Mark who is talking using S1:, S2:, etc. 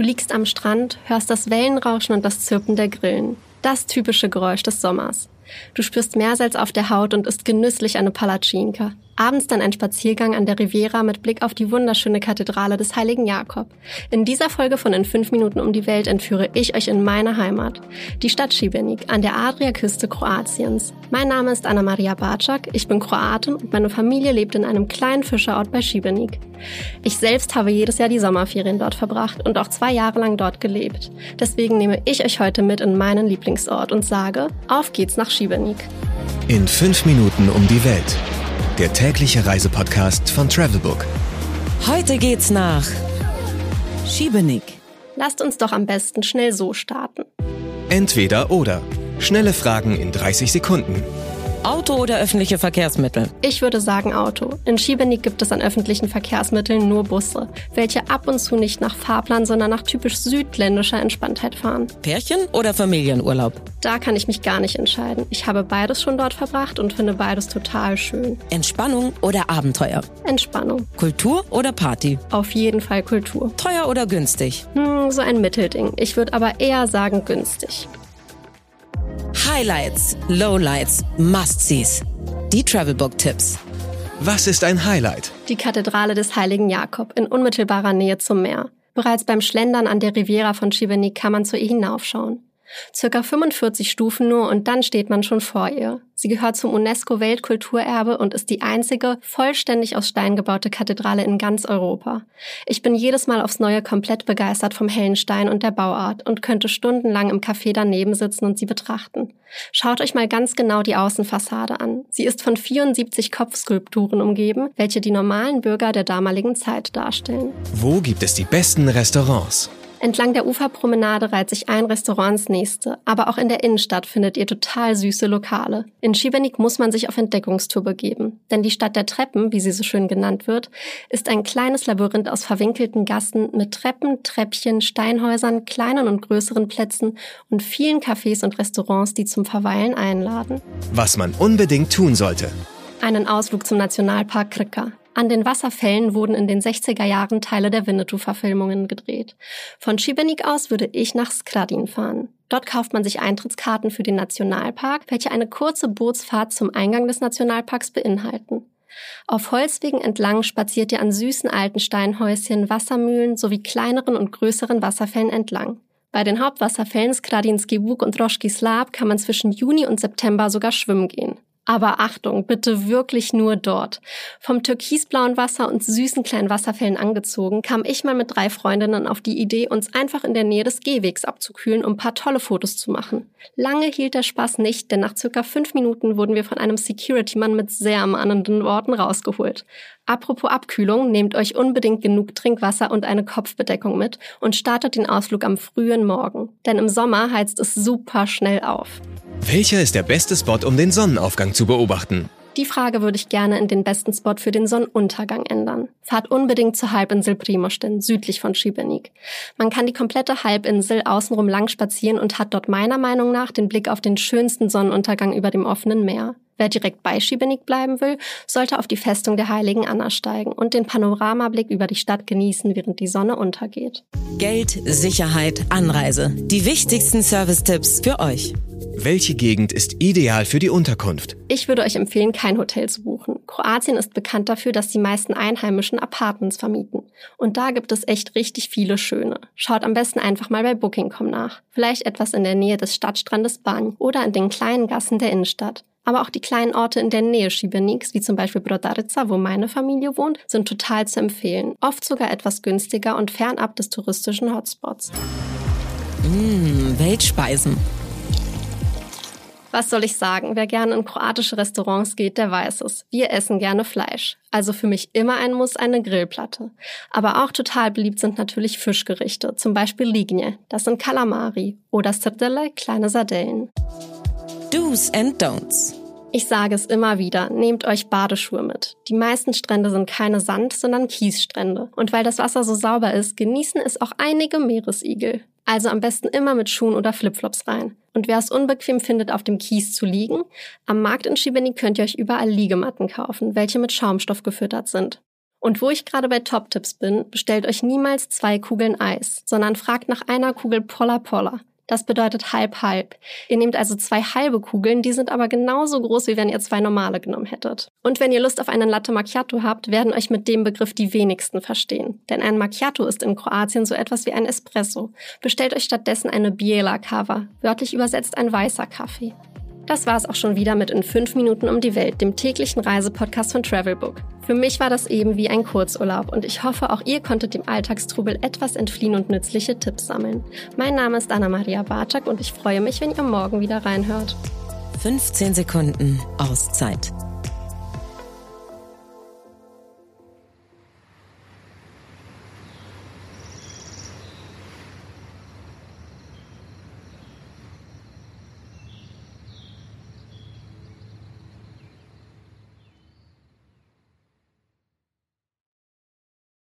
S1: Du liegst am Strand, hörst das Wellenrauschen und das Zirpen der Grillen. Das typische Geräusch des Sommers. Du spürst Meersalz auf der Haut und isst genüsslich eine Palatschinka. Abends dann ein Spaziergang an der Riviera mit Blick auf die wunderschöne Kathedrale des heiligen Jakob. In dieser Folge von In 5 Minuten um die Welt entführe ich euch in meine Heimat, die Stadt Šibenik an der Adriaküste Kroatiens. Mein Name ist Anna-Maria Barczak, ich bin Kroatin und meine Familie lebt in einem kleinen Fischerort bei Šibenik. Ich selbst habe jedes Jahr die Sommerferien dort verbracht und auch zwei Jahre lang dort gelebt. Deswegen nehme ich euch heute mit in meinen Lieblingsort und sage, auf geht's nach Šibenik.
S2: In 5 Minuten um die Welt der tägliche Reisepodcast von Travelbook.
S3: Heute geht's nach Schiebenig.
S1: Lasst uns doch am besten schnell so starten.
S2: Entweder oder. Schnelle Fragen in 30 Sekunden.
S3: Auto oder öffentliche Verkehrsmittel?
S1: Ich würde sagen Auto. In Schiebenig gibt es an öffentlichen Verkehrsmitteln nur Busse, welche ab und zu nicht nach Fahrplan, sondern nach typisch südländischer Entspanntheit fahren.
S3: Pärchen oder Familienurlaub?
S1: Da kann ich mich gar nicht entscheiden. Ich habe beides schon dort verbracht und finde beides total schön.
S3: Entspannung oder Abenteuer?
S1: Entspannung.
S3: Kultur oder Party?
S1: Auf jeden Fall Kultur.
S3: Teuer oder günstig?
S1: Hm, so ein Mittelding. Ich würde aber eher sagen günstig.
S3: Highlights, Lowlights, Must-Sees. Die Travelbook-Tipps.
S2: Was ist ein Highlight?
S1: Die Kathedrale des heiligen Jakob in unmittelbarer Nähe zum Meer. Bereits beim Schlendern an der Riviera von Šibenik kann man zu ihr hinaufschauen. Circa 45 Stufen nur und dann steht man schon vor ihr. Sie gehört zum UNESCO-Weltkulturerbe und ist die einzige vollständig aus Stein gebaute Kathedrale in ganz Europa. Ich bin jedes Mal aufs Neue komplett begeistert vom hellen Stein und der Bauart und könnte stundenlang im Café daneben sitzen und sie betrachten. Schaut euch mal ganz genau die Außenfassade an. Sie ist von 74 Kopfskulpturen umgeben, welche die normalen Bürger der damaligen Zeit darstellen.
S2: Wo gibt es die besten Restaurants?
S1: Entlang der Uferpromenade reiht sich ein Restaurant ins nächste, aber auch in der Innenstadt findet ihr total süße Lokale. In Šibenik muss man sich auf Entdeckungstour begeben, denn die Stadt der Treppen, wie sie so schön genannt wird, ist ein kleines Labyrinth aus verwinkelten Gassen mit Treppen, Treppchen, Steinhäusern, kleinen und größeren Plätzen und vielen Cafés und Restaurants, die zum Verweilen einladen.
S2: Was man unbedingt tun sollte.
S1: Einen Ausflug zum Nationalpark Krka. An den Wasserfällen wurden in den 60er Jahren Teile der Winnetou-Verfilmungen gedreht. Von Šibenik aus würde ich nach Skradin fahren. Dort kauft man sich Eintrittskarten für den Nationalpark, welche eine kurze Bootsfahrt zum Eingang des Nationalparks beinhalten. Auf Holzwegen entlang spaziert ihr an süßen alten Steinhäuschen, Wassermühlen sowie kleineren und größeren Wasserfällen entlang. Bei den Hauptwasserfällen Skradinski Bug und Roschki Slav kann man zwischen Juni und September sogar schwimmen gehen. Aber Achtung, bitte wirklich nur dort. Vom türkisblauen Wasser und süßen kleinen Wasserfällen angezogen, kam ich mal mit drei Freundinnen auf die Idee, uns einfach in der Nähe des Gehwegs abzukühlen, um ein paar tolle Fotos zu machen. Lange hielt der Spaß nicht, denn nach circa fünf Minuten wurden wir von einem Security-Mann mit sehr mahnenden Worten rausgeholt. Apropos Abkühlung, nehmt euch unbedingt genug Trinkwasser und eine Kopfbedeckung mit und startet den Ausflug am frühen Morgen. Denn im Sommer heizt es super schnell auf.
S2: Welcher ist der beste Spot, um den Sonnenaufgang zu beobachten?
S1: Die Frage würde ich gerne in den besten Spot für den Sonnenuntergang ändern. Fahrt unbedingt zur Halbinsel Primosten, südlich von Šibenik. Man kann die komplette Halbinsel außenrum lang spazieren und hat dort meiner Meinung nach den Blick auf den schönsten Sonnenuntergang über dem offenen Meer. Wer direkt bei Šibenik bleiben will, sollte auf die Festung der Heiligen Anna steigen und den Panoramablick über die Stadt genießen, während die Sonne untergeht.
S3: Geld, Sicherheit, Anreise. Die wichtigsten Service-Tipps für euch.
S2: Welche Gegend ist ideal für die Unterkunft?
S1: Ich würde euch empfehlen, kein Hotel zu buchen. Kroatien ist bekannt dafür, dass die meisten Einheimischen Apartments vermieten. Und da gibt es echt richtig viele schöne. Schaut am besten einfach mal bei Booking.com nach. Vielleicht etwas in der Nähe des Stadtstrandes Banj oder in den kleinen Gassen der Innenstadt. Aber auch die kleinen Orte in der Nähe Schibeniks, wie zum Beispiel Brodarica, wo meine Familie wohnt, sind total zu empfehlen. Oft sogar etwas günstiger und fernab des touristischen Hotspots.
S3: Mmh, Weltspeisen.
S1: Was soll ich sagen? Wer gerne in kroatische Restaurants geht, der weiß es. Wir essen gerne Fleisch. Also für mich immer ein Muss eine Grillplatte. Aber auch total beliebt sind natürlich Fischgerichte, zum Beispiel Lignje, das sind Kalamari, oder Sardelle, kleine Sardellen.
S3: Do's and Don'ts.
S1: Ich sage es immer wieder, nehmt euch Badeschuhe mit. Die meisten Strände sind keine Sand, sondern Kiesstrände. Und weil das Wasser so sauber ist, genießen es auch einige Meeresigel. Also am besten immer mit Schuhen oder Flipflops rein. Und wer es unbequem findet, auf dem Kies zu liegen, am Markt in Schibeni könnt ihr euch überall Liegematten kaufen, welche mit Schaumstoff gefüttert sind. Und wo ich gerade bei Top-Tipps bin, bestellt euch niemals zwei Kugeln Eis, sondern fragt nach einer Kugel Polla Polla. Das bedeutet halb halb. Ihr nehmt also zwei halbe Kugeln, die sind aber genauso groß, wie wenn ihr zwei normale genommen hättet. Und wenn ihr Lust auf einen Latte Macchiato habt, werden euch mit dem Begriff die wenigsten verstehen. Denn ein Macchiato ist in Kroatien so etwas wie ein Espresso. Bestellt euch stattdessen eine Biela Cava, wörtlich übersetzt ein weißer Kaffee. Das war es auch schon wieder mit In 5 Minuten um die Welt, dem täglichen Reisepodcast von Travelbook. Für mich war das eben wie ein Kurzurlaub und ich hoffe, auch ihr konntet dem Alltagstrubel etwas entfliehen und nützliche Tipps sammeln. Mein Name ist Anna-Maria Bartak und ich freue mich, wenn ihr morgen wieder reinhört.
S3: 15 Sekunden Auszeit